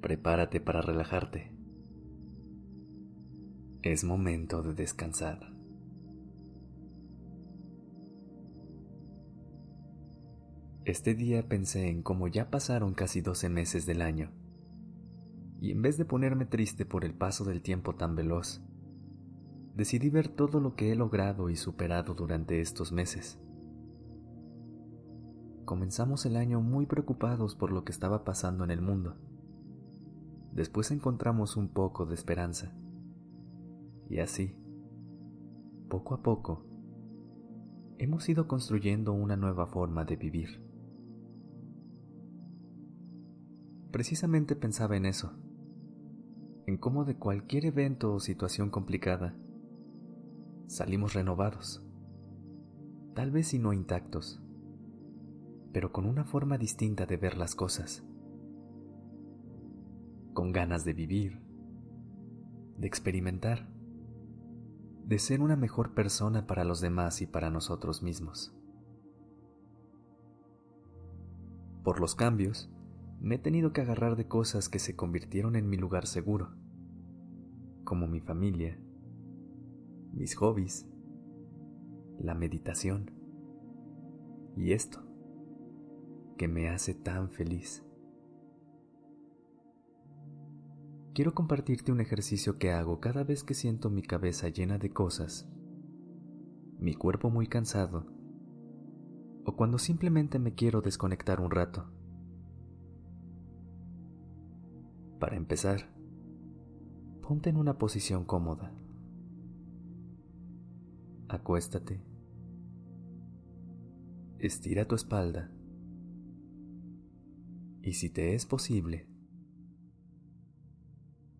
Prepárate para relajarte. Es momento de descansar. Este día pensé en cómo ya pasaron casi 12 meses del año. Y en vez de ponerme triste por el paso del tiempo tan veloz, decidí ver todo lo que he logrado y superado durante estos meses comenzamos el año muy preocupados por lo que estaba pasando en el mundo. Después encontramos un poco de esperanza. Y así, poco a poco, hemos ido construyendo una nueva forma de vivir. Precisamente pensaba en eso, en cómo de cualquier evento o situación complicada salimos renovados, tal vez si no intactos pero con una forma distinta de ver las cosas, con ganas de vivir, de experimentar, de ser una mejor persona para los demás y para nosotros mismos. Por los cambios, me he tenido que agarrar de cosas que se convirtieron en mi lugar seguro, como mi familia, mis hobbies, la meditación y esto que me hace tan feliz. Quiero compartirte un ejercicio que hago cada vez que siento mi cabeza llena de cosas, mi cuerpo muy cansado, o cuando simplemente me quiero desconectar un rato. Para empezar, ponte en una posición cómoda. Acuéstate. Estira tu espalda y si te es posible,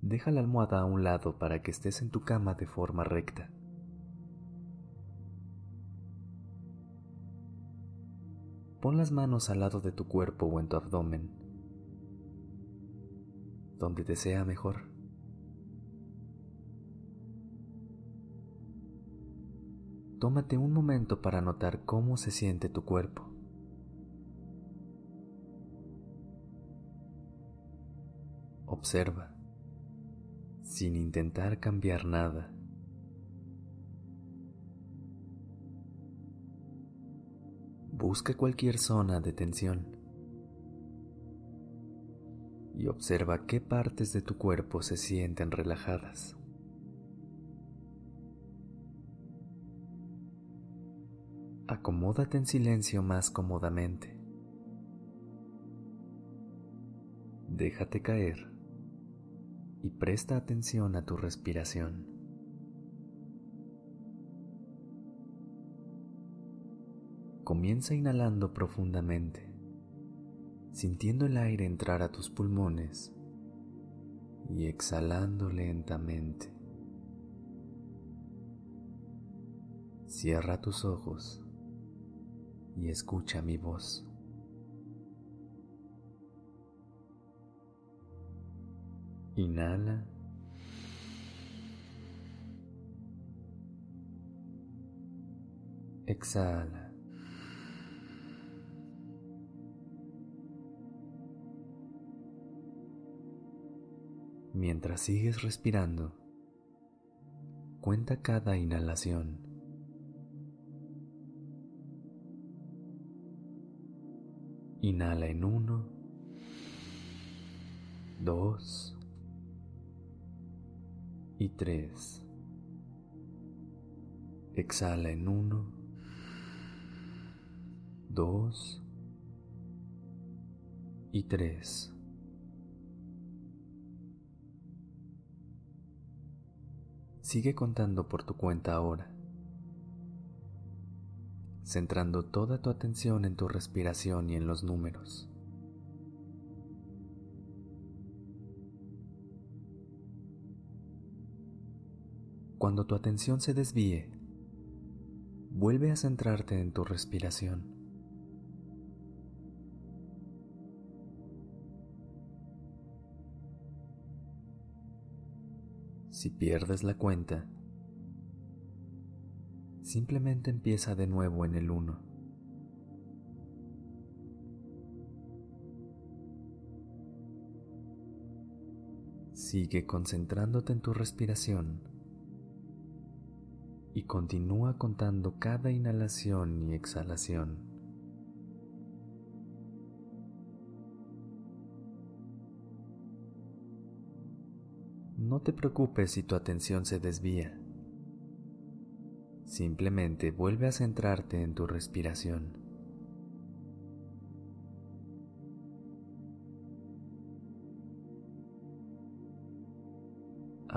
deja la almohada a un lado para que estés en tu cama de forma recta. Pon las manos al lado de tu cuerpo o en tu abdomen, donde te sea mejor. Tómate un momento para notar cómo se siente tu cuerpo. Observa, sin intentar cambiar nada. Busca cualquier zona de tensión y observa qué partes de tu cuerpo se sienten relajadas. Acomódate en silencio más cómodamente. Déjate caer y presta atención a tu respiración. Comienza inhalando profundamente, sintiendo el aire entrar a tus pulmones y exhalando lentamente. Cierra tus ojos y escucha mi voz. Inhala. Exhala. Mientras sigues respirando, cuenta cada inhalación. Inhala en uno, dos, y tres. Exhala en uno, dos y tres. Sigue contando por tu cuenta ahora, centrando toda tu atención en tu respiración y en los números. Cuando tu atención se desvíe, vuelve a centrarte en tu respiración. Si pierdes la cuenta, simplemente empieza de nuevo en el 1. Sigue concentrándote en tu respiración y continúa contando cada inhalación y exhalación. No te preocupes si tu atención se desvía. Simplemente vuelve a centrarte en tu respiración.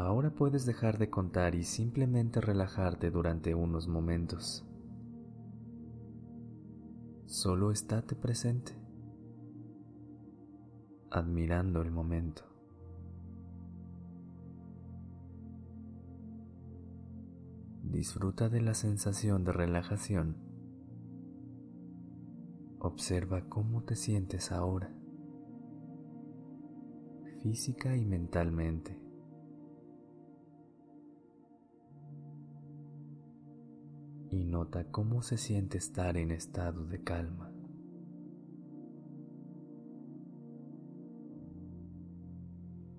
Ahora puedes dejar de contar y simplemente relajarte durante unos momentos. Solo estate presente, admirando el momento. Disfruta de la sensación de relajación. Observa cómo te sientes ahora, física y mentalmente. Y nota cómo se siente estar en estado de calma.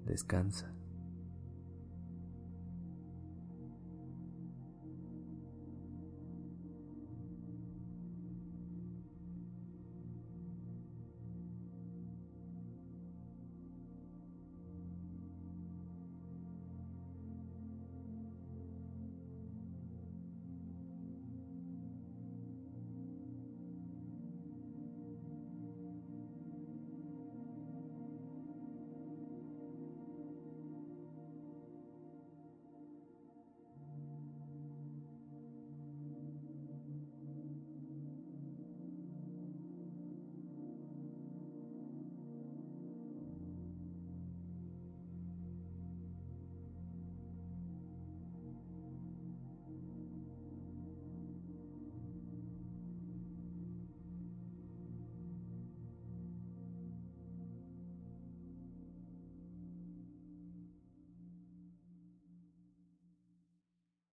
Descansa.